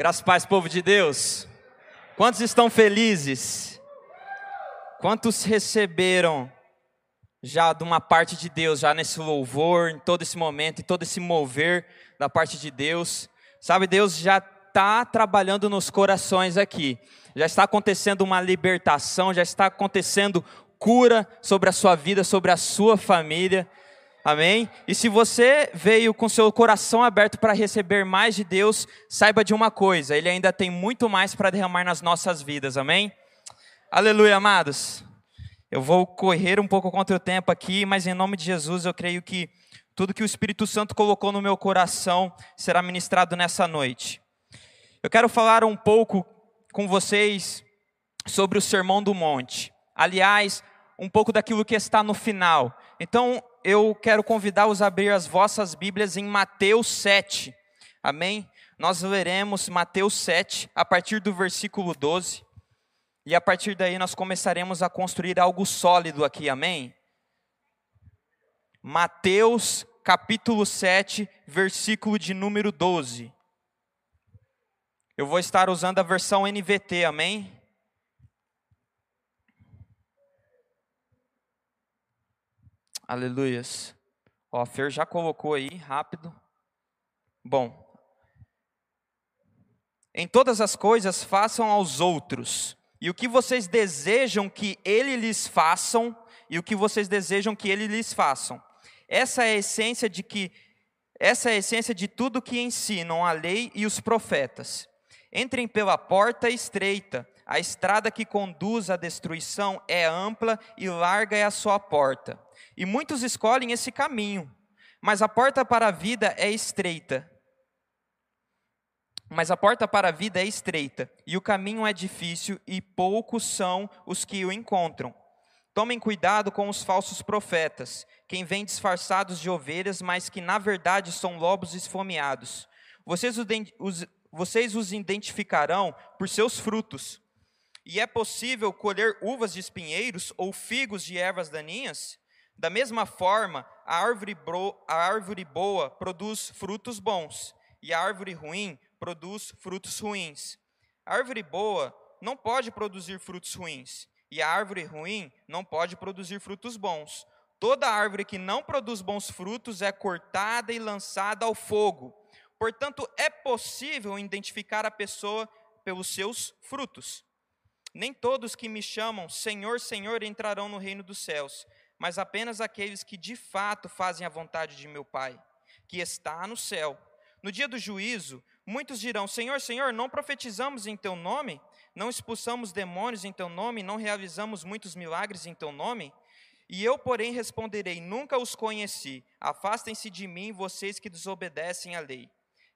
Graças paz, povo de Deus. Quantos estão felizes? Quantos receberam já de uma parte de Deus, já nesse louvor, em todo esse momento, em todo esse mover da parte de Deus? Sabe, Deus já está trabalhando nos corações aqui. Já está acontecendo uma libertação, já está acontecendo cura sobre a sua vida, sobre a sua família. Amém? E se você veio com seu coração aberto para receber mais de Deus, saiba de uma coisa: Ele ainda tem muito mais para derramar nas nossas vidas. Amém? Aleluia, amados. Eu vou correr um pouco contra o tempo aqui, mas em nome de Jesus eu creio que tudo que o Espírito Santo colocou no meu coração será ministrado nessa noite. Eu quero falar um pouco com vocês sobre o Sermão do Monte. Aliás, um pouco daquilo que está no final. Então, eu quero convidá-los a abrir as vossas Bíblias em Mateus 7. Amém? Nós leremos Mateus 7, a partir do versículo 12. E a partir daí nós começaremos a construir algo sólido aqui, amém? Mateus capítulo 7, versículo de número 12. Eu vou estar usando a versão NVT, amém? Aleluias. Ó, a Fer já colocou aí, rápido. Bom. Em todas as coisas façam aos outros, e o que vocês desejam que ele lhes façam, e o que vocês desejam que ele lhes façam. Essa é a essência de que essa é a essência de tudo que ensinam a lei e os profetas. Entrem pela porta estreita, a estrada que conduz à destruição é ampla e larga é a sua porta e muitos escolhem esse caminho, mas a porta para a vida é estreita. Mas a porta para a vida é estreita, e o caminho é difícil, e poucos são os que o encontram. Tomem cuidado com os falsos profetas, quem vêm disfarçados de ovelhas, mas que na verdade são lobos esfomeados. Vocês os, vocês os identificarão por seus frutos. E é possível colher uvas de espinheiros ou figos de ervas daninhas? Da mesma forma, a árvore, bro, a árvore boa produz frutos bons, e a árvore ruim produz frutos ruins. A árvore boa não pode produzir frutos ruins, e a árvore ruim não pode produzir frutos bons. Toda árvore que não produz bons frutos é cortada e lançada ao fogo. Portanto, é possível identificar a pessoa pelos seus frutos. Nem todos que me chamam Senhor, Senhor entrarão no reino dos céus, mas apenas aqueles que de fato fazem a vontade de meu Pai, que está no céu. No dia do juízo, muitos dirão: Senhor, Senhor, não profetizamos em teu nome? Não expulsamos demônios em teu nome? Não realizamos muitos milagres em teu nome? E eu, porém, responderei: Nunca os conheci. Afastem-se de mim, vocês que desobedecem à lei.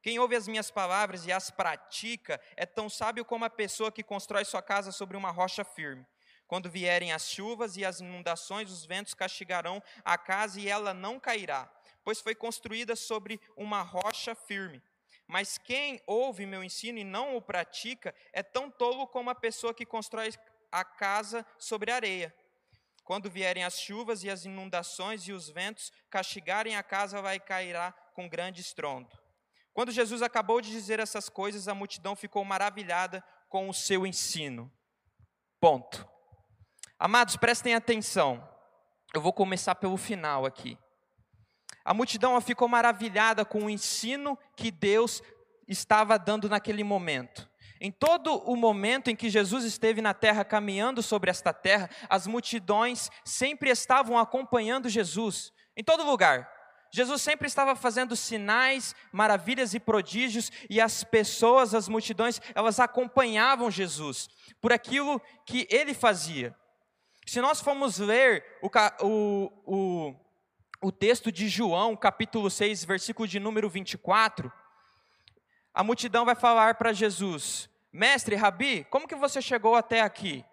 Quem ouve as minhas palavras e as pratica é tão sábio como a pessoa que constrói sua casa sobre uma rocha firme. Quando vierem as chuvas e as inundações, os ventos castigarão a casa e ela não cairá, pois foi construída sobre uma rocha firme. Mas quem ouve meu ensino e não o pratica é tão tolo como a pessoa que constrói a casa sobre areia. Quando vierem as chuvas e as inundações e os ventos castigarem a casa, vai cairá com grande estrondo. Quando Jesus acabou de dizer essas coisas, a multidão ficou maravilhada com o seu ensino. Ponto. Amados, prestem atenção. Eu vou começar pelo final aqui. A multidão ficou maravilhada com o ensino que Deus estava dando naquele momento. Em todo o momento em que Jesus esteve na terra, caminhando sobre esta terra, as multidões sempre estavam acompanhando Jesus, em todo lugar. Jesus sempre estava fazendo sinais, maravilhas e prodígios, e as pessoas, as multidões, elas acompanhavam Jesus por aquilo que ele fazia. Se nós formos ler o, o, o, o texto de João, capítulo 6, versículo de número 24, a multidão vai falar para Jesus: Mestre, Rabi, como que você chegou até aqui?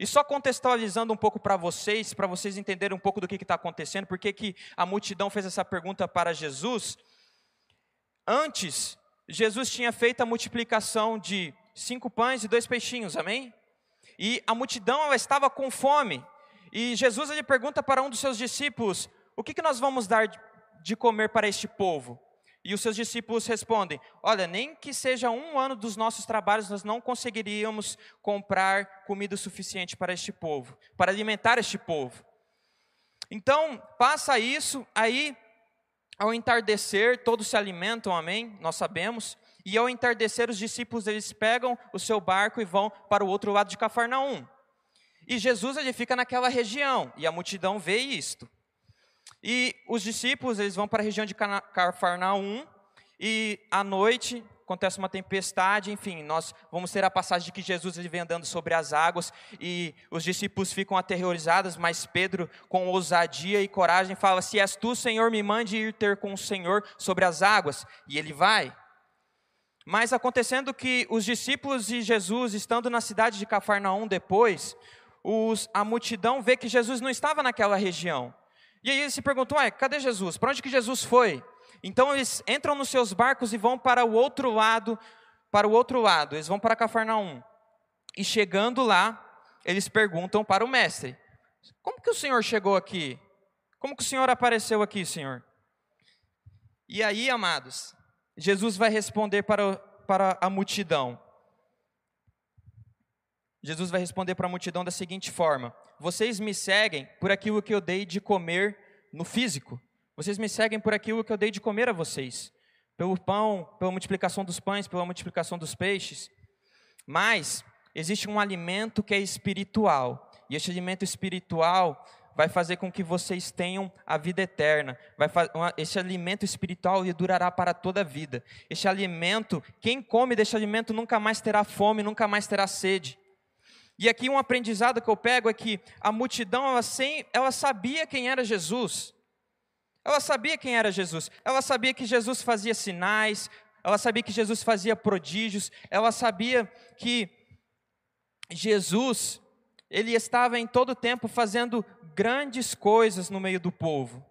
E só contextualizando um pouco para vocês, para vocês entenderem um pouco do que está acontecendo, porque que a multidão fez essa pergunta para Jesus. Antes, Jesus tinha feito a multiplicação de cinco pães e dois peixinhos, amém? E a multidão estava com fome. E Jesus ele pergunta para um dos seus discípulos: O que, que nós vamos dar de comer para este povo? E os seus discípulos respondem: Olha, nem que seja um ano dos nossos trabalhos, nós não conseguiríamos comprar comida suficiente para este povo, para alimentar este povo. Então, passa isso, aí, ao entardecer, todos se alimentam, amém? Nós sabemos. E ao entardecer, os discípulos eles pegam o seu barco e vão para o outro lado de Cafarnaum. E Jesus ele fica naquela região, e a multidão vê isto. E os discípulos, eles vão para a região de Cafarnaum, e à noite acontece uma tempestade, enfim, nós vamos ter a passagem de que Jesus ele vem andando sobre as águas e os discípulos ficam aterrorizados, mas Pedro, com ousadia e coragem, fala: Se és tu, Senhor, me mande ir ter com o Senhor sobre as águas. E ele vai. Mas acontecendo que os discípulos e Jesus, estando na cidade de Cafarnaum depois, os, a multidão vê que Jesus não estava naquela região. E aí eles se perguntam, ué, cadê Jesus? Para onde que Jesus foi? Então eles entram nos seus barcos e vão para o outro lado, para o outro lado, eles vão para Cafarnaum. E chegando lá, eles perguntam para o mestre: Como que o Senhor chegou aqui? Como que o Senhor apareceu aqui, Senhor? E aí, amados, Jesus vai responder para, para a multidão. Jesus vai responder para a multidão da seguinte forma: Vocês me seguem por aquilo que eu dei de comer no físico. Vocês me seguem por aquilo que eu dei de comer a vocês. Pelo pão, pela multiplicação dos pães, pela multiplicação dos peixes. Mas existe um alimento que é espiritual. E esse alimento espiritual vai fazer com que vocês tenham a vida eterna. Vai esse alimento espiritual durará para toda a vida. Esse alimento, quem come desse alimento nunca mais terá fome, nunca mais terá sede. E aqui um aprendizado que eu pego é que a multidão, ela, sem, ela sabia quem era Jesus. Ela sabia quem era Jesus. Ela sabia que Jesus fazia sinais, ela sabia que Jesus fazia prodígios, ela sabia que Jesus, ele estava em todo tempo fazendo grandes coisas no meio do povo.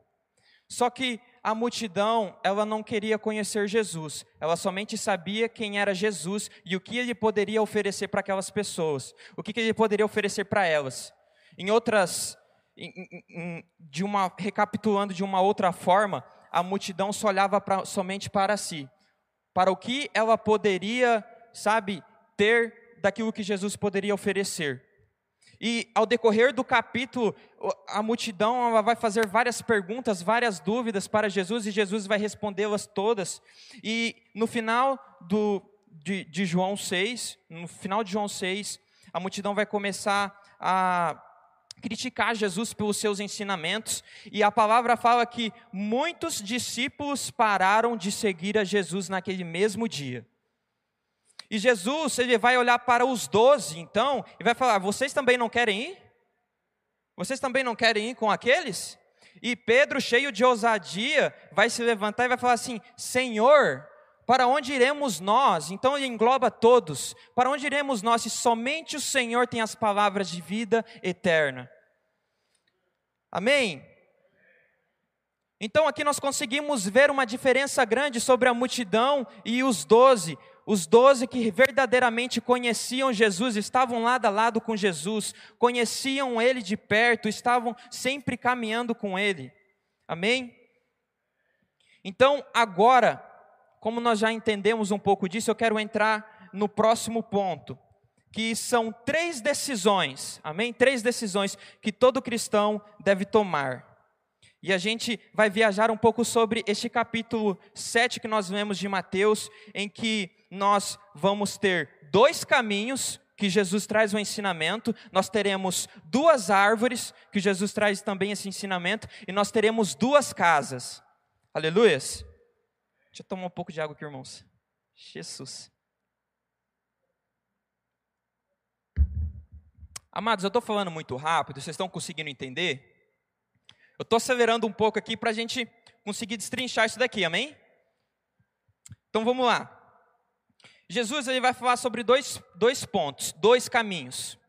Só que a multidão, ela não queria conhecer Jesus, ela somente sabia quem era Jesus e o que ele poderia oferecer para aquelas pessoas, o que ele poderia oferecer para elas. Em outras, em, em, de uma, recapitulando de uma outra forma, a multidão só olhava pra, somente para si, para o que ela poderia, sabe, ter daquilo que Jesus poderia oferecer. E ao decorrer do capítulo, a multidão vai fazer várias perguntas, várias dúvidas para Jesus e Jesus vai respondê-las todas. E no final do, de, de João 6, no final de João 6, a multidão vai começar a criticar Jesus pelos seus ensinamentos, e a palavra fala que muitos discípulos pararam de seguir a Jesus naquele mesmo dia. E Jesus, ele vai olhar para os doze, então, e vai falar: vocês também não querem ir? Vocês também não querem ir com aqueles? E Pedro, cheio de ousadia, vai se levantar e vai falar assim: Senhor, para onde iremos nós? Então ele engloba todos. Para onde iremos nós se somente o Senhor tem as palavras de vida eterna? Amém? Então aqui nós conseguimos ver uma diferença grande sobre a multidão e os doze. Os doze que verdadeiramente conheciam Jesus, estavam lado a lado com Jesus, conheciam Ele de perto, estavam sempre caminhando com Ele. Amém? Então, agora, como nós já entendemos um pouco disso, eu quero entrar no próximo ponto, que são três decisões, amém? Três decisões que todo cristão deve tomar. E a gente vai viajar um pouco sobre este capítulo 7 que nós vemos de Mateus, em que nós vamos ter dois caminhos que Jesus traz o ensinamento, nós teremos duas árvores, que Jesus traz também esse ensinamento, e nós teremos duas casas. Aleluias. Deixa eu tomar um pouco de água aqui, irmãos. Jesus. Amados, eu estou falando muito rápido, vocês estão conseguindo entender? Eu estou acelerando um pouco aqui para a gente conseguir destrinchar isso daqui, amém? Então vamos lá. Jesus ele vai falar sobre dois, dois pontos, dois caminhos.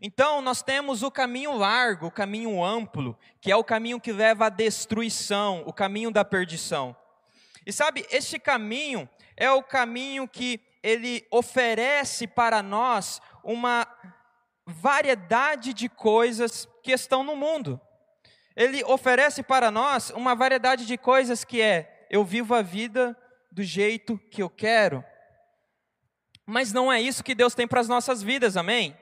Então nós temos o caminho largo, o caminho amplo, que é o caminho que leva à destruição, o caminho da perdição. E sabe, este caminho é o caminho que ele oferece para nós uma variedade de coisas que estão no mundo. Ele oferece para nós uma variedade de coisas que é: eu vivo a vida do jeito que eu quero. Mas não é isso que Deus tem para as nossas vidas, amém?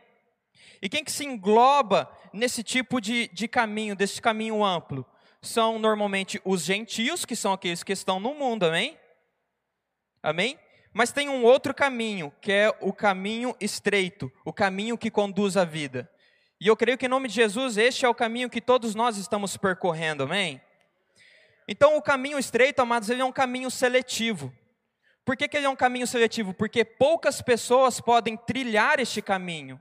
E quem que se engloba nesse tipo de, de caminho, desse caminho amplo? São normalmente os gentios, que são aqueles que estão no mundo, amém? Amém? Mas tem um outro caminho, que é o caminho estreito, o caminho que conduz à vida. E eu creio que em nome de Jesus, este é o caminho que todos nós estamos percorrendo, amém? Então, o caminho estreito, amados, ele é um caminho seletivo. Por que, que ele é um caminho seletivo? Porque poucas pessoas podem trilhar este caminho.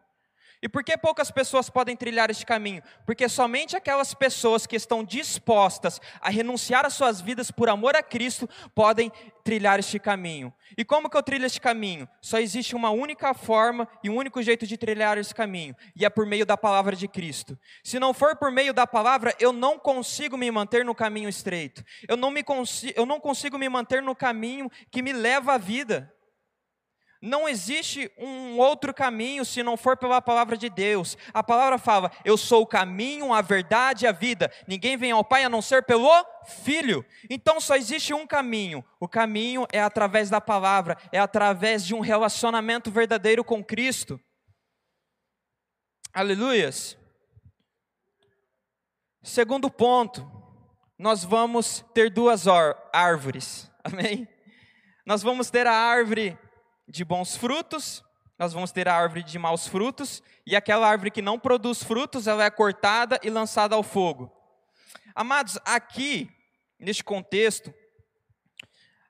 E por que poucas pessoas podem trilhar este caminho? Porque somente aquelas pessoas que estão dispostas a renunciar às suas vidas por amor a Cristo podem trilhar este caminho. E como que eu trilho este caminho? Só existe uma única forma e um único jeito de trilhar esse caminho, e é por meio da palavra de Cristo. Se não for por meio da palavra, eu não consigo me manter no caminho estreito. Eu não, me consigo, eu não consigo me manter no caminho que me leva à vida. Não existe um outro caminho se não for pela palavra de Deus. A palavra fala: Eu sou o caminho, a verdade e a vida. Ninguém vem ao Pai a não ser pelo Filho. Então só existe um caminho. O caminho é através da palavra, é através de um relacionamento verdadeiro com Cristo. Aleluias. Segundo ponto, nós vamos ter duas árvores. Amém? Nós vamos ter a árvore de bons frutos, nós vamos ter a árvore de maus frutos, e aquela árvore que não produz frutos, ela é cortada e lançada ao fogo. Amados, aqui, neste contexto,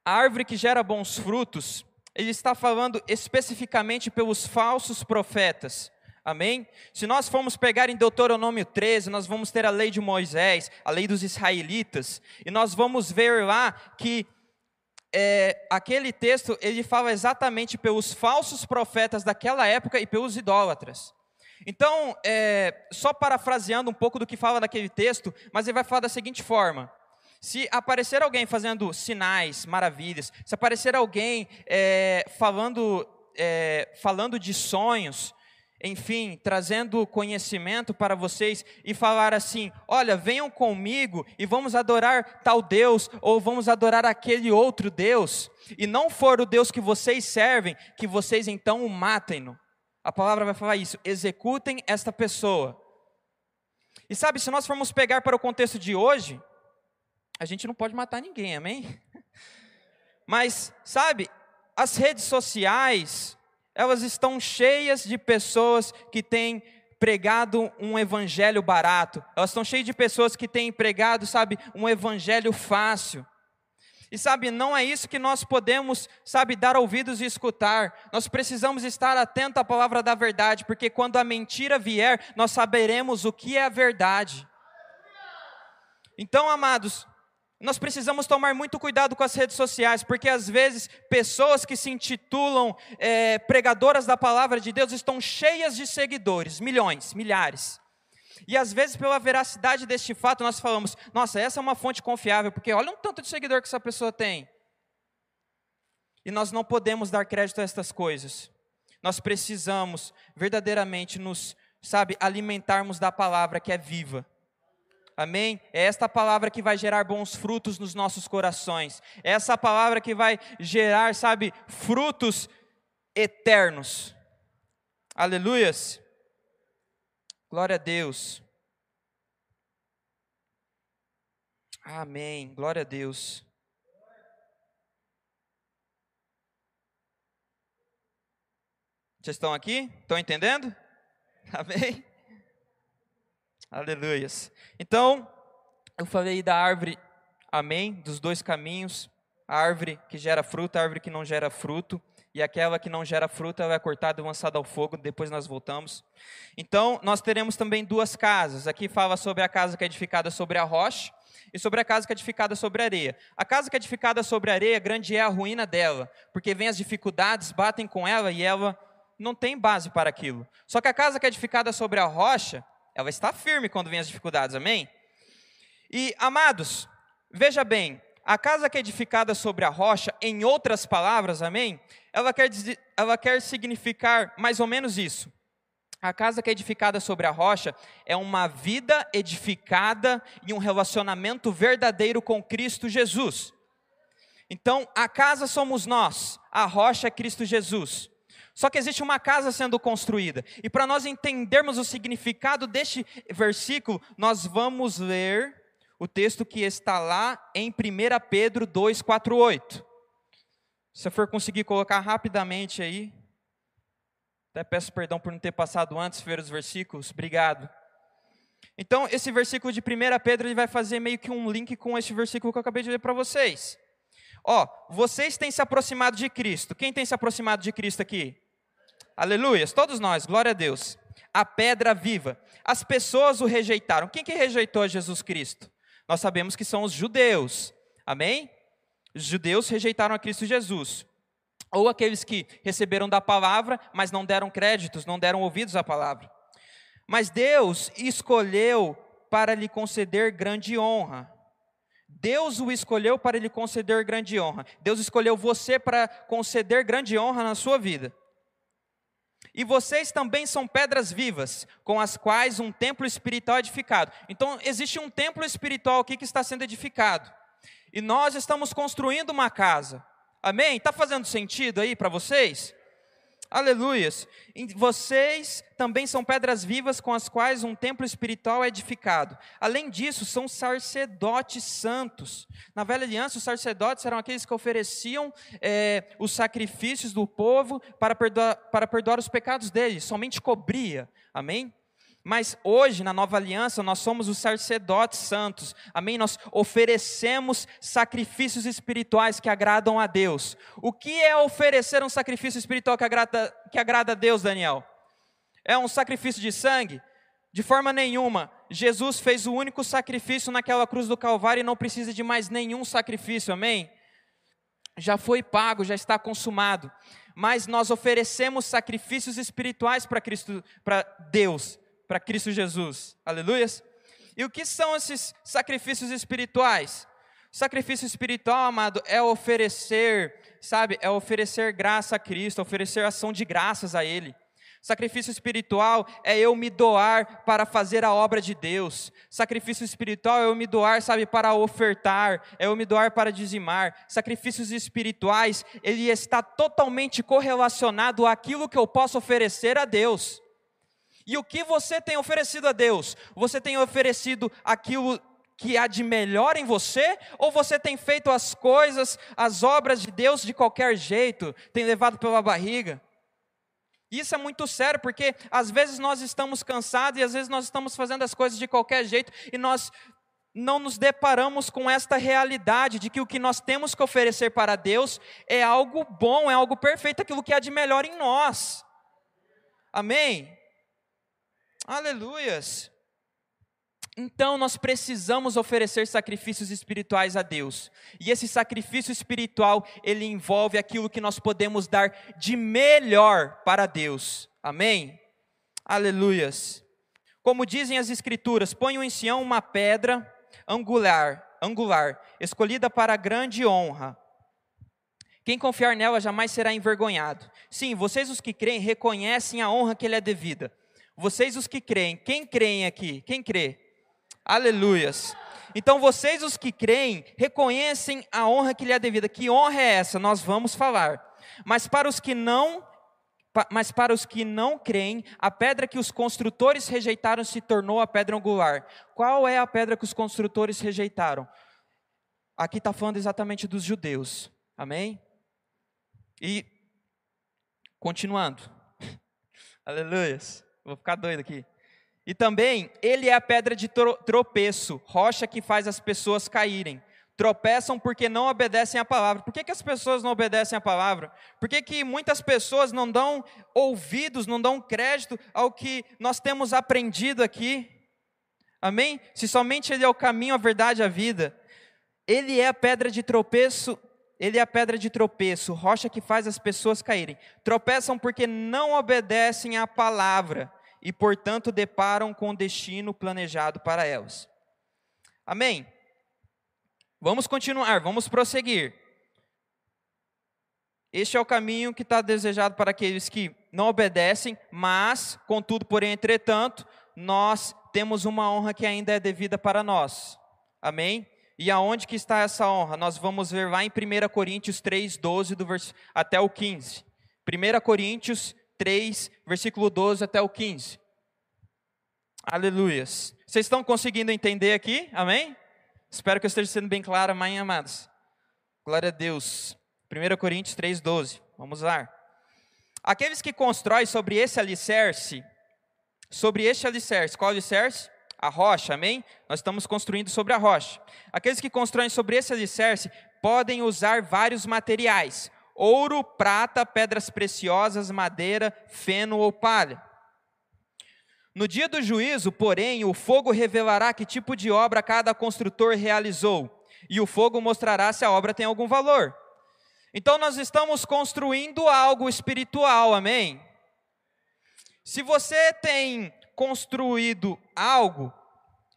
a árvore que gera bons frutos, ele está falando especificamente pelos falsos profetas. Amém? Se nós formos pegar em Deuteronômio 13, nós vamos ter a lei de Moisés, a lei dos israelitas, e nós vamos ver lá que é, aquele texto ele fala exatamente pelos falsos profetas daquela época e pelos idólatras. Então, é, só parafraseando um pouco do que fala naquele texto, mas ele vai falar da seguinte forma: se aparecer alguém fazendo sinais, maravilhas, se aparecer alguém é, falando, é, falando de sonhos, enfim, trazendo conhecimento para vocês e falar assim: olha, venham comigo e vamos adorar tal Deus, ou vamos adorar aquele outro Deus, e não for o Deus que vocês servem, que vocês então o matem-no. A palavra vai falar isso: executem esta pessoa. E sabe, se nós formos pegar para o contexto de hoje, a gente não pode matar ninguém, amém? Mas, sabe, as redes sociais, elas estão cheias de pessoas que têm pregado um evangelho barato. Elas estão cheias de pessoas que têm pregado, sabe, um evangelho fácil. E sabe, não é isso que nós podemos, sabe, dar ouvidos e escutar. Nós precisamos estar atento à palavra da verdade, porque quando a mentira vier, nós saberemos o que é a verdade. Então, amados, nós precisamos tomar muito cuidado com as redes sociais, porque às vezes pessoas que se intitulam é, pregadoras da palavra de Deus estão cheias de seguidores, milhões, milhares. E às vezes, pela veracidade deste fato, nós falamos: nossa, essa é uma fonte confiável, porque olha um tanto de seguidor que essa pessoa tem. E nós não podemos dar crédito a estas coisas. Nós precisamos verdadeiramente nos, sabe, alimentarmos da palavra que é viva Amém? É esta palavra que vai gerar bons frutos nos nossos corações. É essa palavra que vai gerar, sabe, frutos eternos. Aleluias. Glória a Deus. Amém. Glória a Deus. Vocês estão aqui? Estão entendendo? Amém? Aleluias. Então, eu falei da árvore, amém, dos dois caminhos, a árvore que gera fruto, a árvore que não gera fruto, e aquela que não gera fruto, ela é cortada e lançada ao fogo, depois nós voltamos. Então, nós teremos também duas casas. Aqui fala sobre a casa que é edificada sobre a rocha, e sobre a casa que é edificada sobre a areia. A casa que é edificada sobre a areia, grande é a ruína dela, porque vem as dificuldades, batem com ela e ela não tem base para aquilo. Só que a casa que é edificada sobre a rocha, ela está firme quando vem as dificuldades, amém? E, amados, veja bem, a casa que é edificada sobre a rocha, em outras palavras, amém? Ela quer, ela quer significar mais ou menos isso. A casa que é edificada sobre a rocha é uma vida edificada em um relacionamento verdadeiro com Cristo Jesus. Então, a casa somos nós, a rocha é Cristo Jesus. Só que existe uma casa sendo construída. E para nós entendermos o significado deste versículo, nós vamos ler o texto que está lá em 1 Pedro 2, 4, 8. Se eu for conseguir colocar rapidamente aí. Até peço perdão por não ter passado antes ver os versículos. Obrigado. Então, esse versículo de 1 Pedro ele vai fazer meio que um link com esse versículo que eu acabei de ler para vocês. Ó, vocês têm se aproximado de Cristo. Quem tem se aproximado de Cristo aqui? Aleluias, todos nós, glória a Deus. A pedra viva. As pessoas o rejeitaram. Quem que rejeitou Jesus Cristo? Nós sabemos que são os judeus. Amém? Os judeus rejeitaram a Cristo Jesus. Ou aqueles que receberam da palavra, mas não deram créditos, não deram ouvidos à palavra. Mas Deus escolheu para lhe conceder grande honra. Deus o escolheu para lhe conceder grande honra. Deus escolheu você para conceder grande honra na sua vida. E vocês também são pedras vivas, com as quais um templo espiritual é edificado. Então, existe um templo espiritual aqui que está sendo edificado. E nós estamos construindo uma casa. Amém? Está fazendo sentido aí para vocês? Aleluias. Vocês também são pedras vivas com as quais um templo espiritual é edificado. Além disso, são sacerdotes santos. Na velha aliança, os sacerdotes eram aqueles que ofereciam é, os sacrifícios do povo para perdoar, para perdoar os pecados deles, somente cobria. Amém? Mas hoje, na nova aliança, nós somos os sacerdotes santos, amém? Nós oferecemos sacrifícios espirituais que agradam a Deus. O que é oferecer um sacrifício espiritual que agrada, que agrada a Deus, Daniel? É um sacrifício de sangue? De forma nenhuma. Jesus fez o único sacrifício naquela cruz do Calvário e não precisa de mais nenhum sacrifício, amém? Já foi pago, já está consumado. Mas nós oferecemos sacrifícios espirituais para Cristo, para Deus para Cristo Jesus. Aleluias. E o que são esses sacrifícios espirituais? sacrifício espiritual, amado, é oferecer, sabe, é oferecer graça a Cristo, oferecer ação de graças a Ele. Sacrifício espiritual é eu me doar para fazer a obra de Deus. Sacrifício espiritual é eu me doar, sabe, para ofertar, é eu me doar para dizimar. Sacrifícios espirituais, ele está totalmente correlacionado àquilo que eu posso oferecer a Deus. E o que você tem oferecido a Deus? Você tem oferecido aquilo que há de melhor em você? Ou você tem feito as coisas, as obras de Deus de qualquer jeito, tem levado pela barriga? Isso é muito sério, porque às vezes nós estamos cansados e às vezes nós estamos fazendo as coisas de qualquer jeito e nós não nos deparamos com esta realidade de que o que nós temos que oferecer para Deus é algo bom, é algo perfeito, aquilo que há de melhor em nós. Amém? Aleluias! Então nós precisamos oferecer sacrifícios espirituais a Deus. E esse sacrifício espiritual, ele envolve aquilo que nós podemos dar de melhor para Deus. Amém? Aleluias. Como dizem as escrituras, ponham em Sião uma pedra angular, angular, escolhida para grande honra. Quem confiar nela jamais será envergonhado. Sim, vocês os que creem reconhecem a honra que lhe é devida. Vocês os que creem, quem creem aqui? Quem crê? Aleluias. Então vocês os que creem, reconhecem a honra que lhe é devida. Que honra é essa? Nós vamos falar. Mas para os que não mas para os que não creem, a pedra que os construtores rejeitaram se tornou a pedra angular. Qual é a pedra que os construtores rejeitaram? Aqui está falando exatamente dos judeus. Amém? E, continuando. Aleluias. Vou ficar doido aqui. E também, ele é a pedra de tropeço, rocha que faz as pessoas caírem. Tropeçam porque não obedecem à palavra. Por que, que as pessoas não obedecem à palavra? Por que, que muitas pessoas não dão ouvidos, não dão crédito ao que nós temos aprendido aqui? Amém? Se somente Ele é o caminho, a verdade e a vida. Ele é a pedra de tropeço ele é a pedra de tropeço, rocha que faz as pessoas caírem. Tropeçam porque não obedecem à palavra e, portanto, deparam com o destino planejado para elas. Amém? Vamos continuar, vamos prosseguir. Este é o caminho que está desejado para aqueles que não obedecem, mas, contudo, porém, entretanto, nós temos uma honra que ainda é devida para nós. Amém? E aonde que está essa honra? Nós vamos ver lá em 1 Coríntios 3, 12 do vers... até o 15. 1 Coríntios 3, versículo 12 até o 15. Aleluias. Vocês estão conseguindo entender aqui? Amém? Espero que eu esteja sendo bem claro, mãe amados. Glória a Deus. 1 Coríntios 3, 12. Vamos lá. Aqueles que constroem sobre esse alicerce, sobre este alicerce, qual alicerce? A rocha, amém? Nós estamos construindo sobre a rocha. Aqueles que constroem sobre esse alicerce podem usar vários materiais: ouro, prata, pedras preciosas, madeira, feno ou palha. No dia do juízo, porém, o fogo revelará que tipo de obra cada construtor realizou, e o fogo mostrará se a obra tem algum valor. Então, nós estamos construindo algo espiritual, amém? Se você tem construído algo,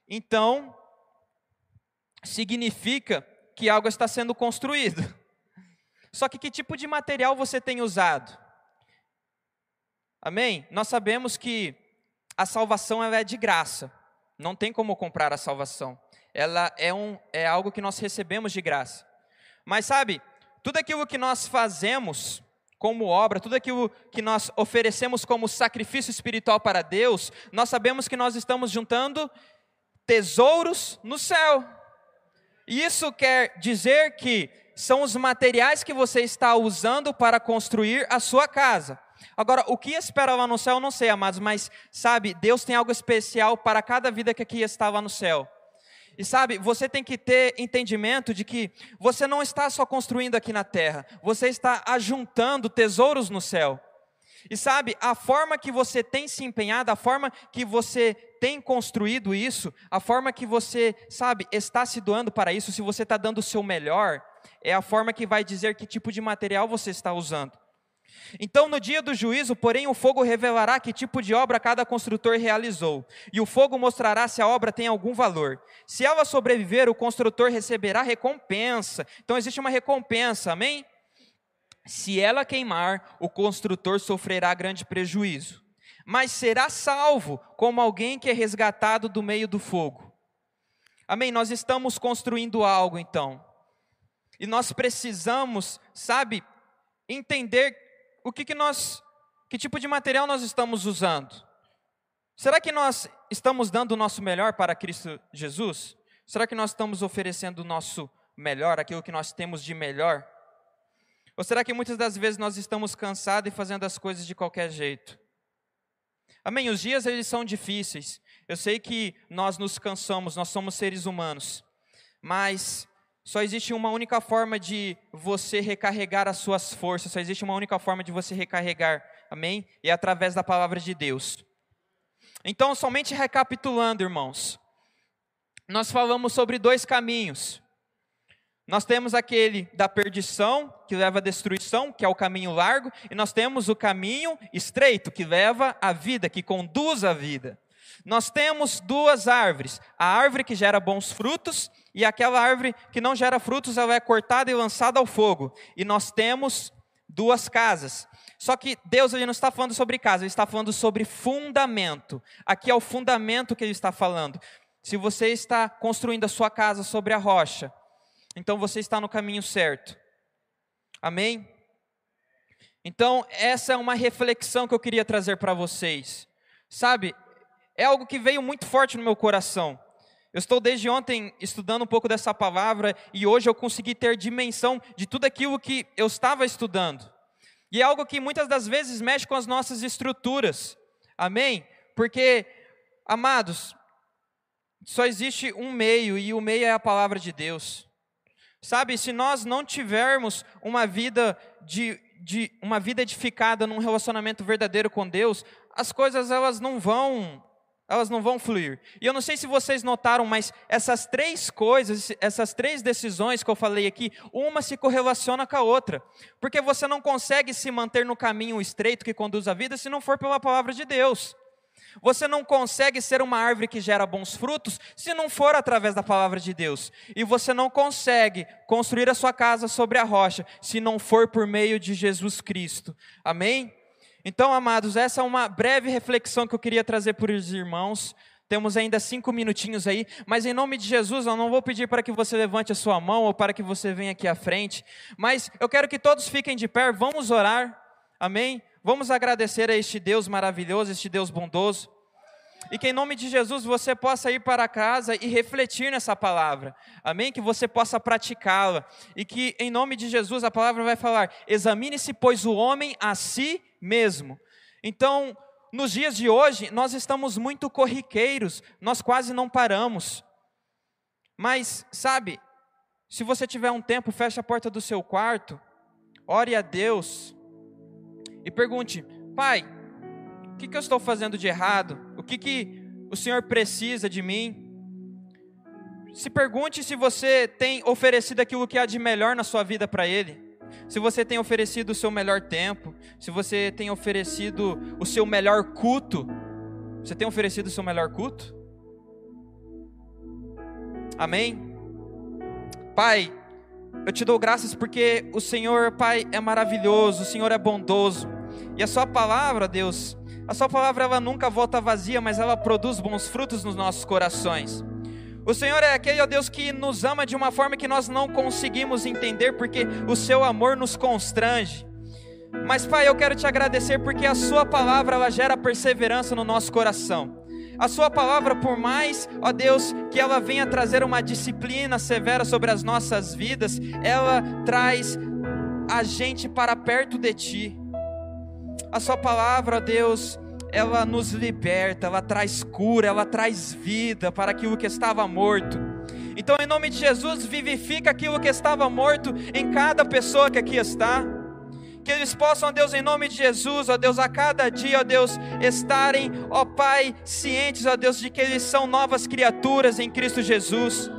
então significa que algo está sendo construído. Só que que tipo de material você tem usado? Amém? Nós sabemos que a salvação é de graça. Não tem como comprar a salvação. Ela é, um, é algo que nós recebemos de graça. Mas sabe, tudo aquilo que nós fazemos como obra, tudo aquilo que nós oferecemos como sacrifício espiritual para Deus, nós sabemos que nós estamos juntando tesouros no céu. Isso quer dizer que são os materiais que você está usando para construir a sua casa. Agora, o que espera lá no céu, eu não sei, amados, mas sabe, Deus tem algo especial para cada vida que aqui está lá no céu. E sabe, você tem que ter entendimento de que você não está só construindo aqui na terra, você está ajuntando tesouros no céu. E sabe, a forma que você tem se empenhado, a forma que você tem construído isso, a forma que você, sabe, está se doando para isso, se você está dando o seu melhor, é a forma que vai dizer que tipo de material você está usando. Então, no dia do juízo, porém, o fogo revelará que tipo de obra cada construtor realizou, e o fogo mostrará se a obra tem algum valor. Se ela sobreviver, o construtor receberá recompensa. Então, existe uma recompensa, amém? Se ela queimar, o construtor sofrerá grande prejuízo, mas será salvo como alguém que é resgatado do meio do fogo. Amém? Nós estamos construindo algo, então. E nós precisamos, sabe, entender o que, que nós, que tipo de material nós estamos usando. Será que nós estamos dando o nosso melhor para Cristo Jesus? Será que nós estamos oferecendo o nosso melhor, aquilo que nós temos de melhor? Ou será que muitas das vezes nós estamos cansados e fazendo as coisas de qualquer jeito? Amém. Os dias eles são difíceis. Eu sei que nós nos cansamos, nós somos seres humanos. Mas só existe uma única forma de você recarregar as suas forças, só existe uma única forma de você recarregar, amém? E é através da palavra de Deus. Então, somente recapitulando, irmãos, nós falamos sobre dois caminhos. Nós temos aquele da perdição, que leva à destruição, que é o caminho largo, e nós temos o caminho estreito, que leva à vida, que conduz à vida. Nós temos duas árvores: a árvore que gera bons frutos e aquela árvore que não gera frutos, ela é cortada e lançada ao fogo. E nós temos duas casas. Só que Deus ele não está falando sobre casa, ele está falando sobre fundamento. Aqui é o fundamento que ele está falando. Se você está construindo a sua casa sobre a rocha, então você está no caminho certo. Amém? Então, essa é uma reflexão que eu queria trazer para vocês. Sabe, é algo que veio muito forte no meu coração. Eu estou desde ontem estudando um pouco dessa palavra e hoje eu consegui ter dimensão de tudo aquilo que eu estava estudando. E é algo que muitas das vezes mexe com as nossas estruturas. Amém? Porque, amados, só existe um meio e o meio é a palavra de Deus. Sabe, se nós não tivermos uma vida de, de uma vida edificada num relacionamento verdadeiro com Deus, as coisas elas não vão elas não vão fluir. E eu não sei se vocês notaram, mas essas três coisas, essas três decisões que eu falei aqui, uma se correlaciona com a outra. Porque você não consegue se manter no caminho estreito que conduz à vida se não for pela palavra de Deus. Você não consegue ser uma árvore que gera bons frutos se não for através da palavra de Deus. E você não consegue construir a sua casa sobre a rocha se não for por meio de Jesus Cristo. Amém? Então, amados, essa é uma breve reflexão que eu queria trazer para os irmãos. Temos ainda cinco minutinhos aí, mas em nome de Jesus, eu não vou pedir para que você levante a sua mão ou para que você venha aqui à frente, mas eu quero que todos fiquem de pé, vamos orar, amém? Vamos agradecer a este Deus maravilhoso, este Deus bondoso. E que em nome de Jesus você possa ir para casa e refletir nessa palavra. Amém? Que você possa praticá-la. E que em nome de Jesus a palavra vai falar: examine-se, pois, o homem a si mesmo. Então, nos dias de hoje, nós estamos muito corriqueiros, nós quase não paramos. Mas, sabe, se você tiver um tempo, feche a porta do seu quarto, ore a Deus e pergunte: Pai, o que, que eu estou fazendo de errado? O que, que o Senhor precisa de mim? Se pergunte se você tem oferecido aquilo que há de melhor na sua vida para Ele se você tem oferecido o seu melhor tempo, se você tem oferecido o seu melhor culto, você tem oferecido o seu melhor culto? Amém? Pai, eu te dou graças porque o Senhor, Pai, é maravilhoso, o Senhor é bondoso. E a sua palavra, Deus, a sua palavra ela nunca volta vazia, mas ela produz bons frutos nos nossos corações. O Senhor é aquele, ó Deus, que nos ama de uma forma que nós não conseguimos entender, porque o seu amor nos constrange. Mas, Pai, eu quero te agradecer porque a Sua palavra ela gera perseverança no nosso coração. A Sua palavra, por mais, ó Deus, que ela venha trazer uma disciplina severa sobre as nossas vidas, ela traz a gente para perto de Ti. A Sua palavra, ó Deus, ela nos liberta, ela traz cura, ela traz vida para aquilo que estava morto. Então, em nome de Jesus, vivifica aquilo que estava morto em cada pessoa que aqui está. Que eles possam, ó Deus, em nome de Jesus, ó Deus, a cada dia, ó Deus, estarem, ó Pai, cientes, ó Deus, de que eles são novas criaturas em Cristo Jesus.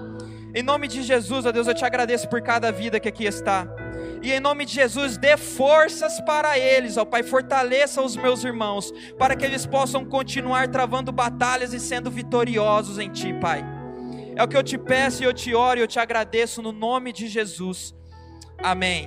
Em nome de Jesus, ó Deus, eu te agradeço por cada vida que aqui está. E em nome de Jesus, dê forças para eles, ó Pai, fortaleça os meus irmãos, para que eles possam continuar travando batalhas e sendo vitoriosos em Ti, Pai. É o que eu te peço e eu te oro e eu te agradeço no nome de Jesus. Amém.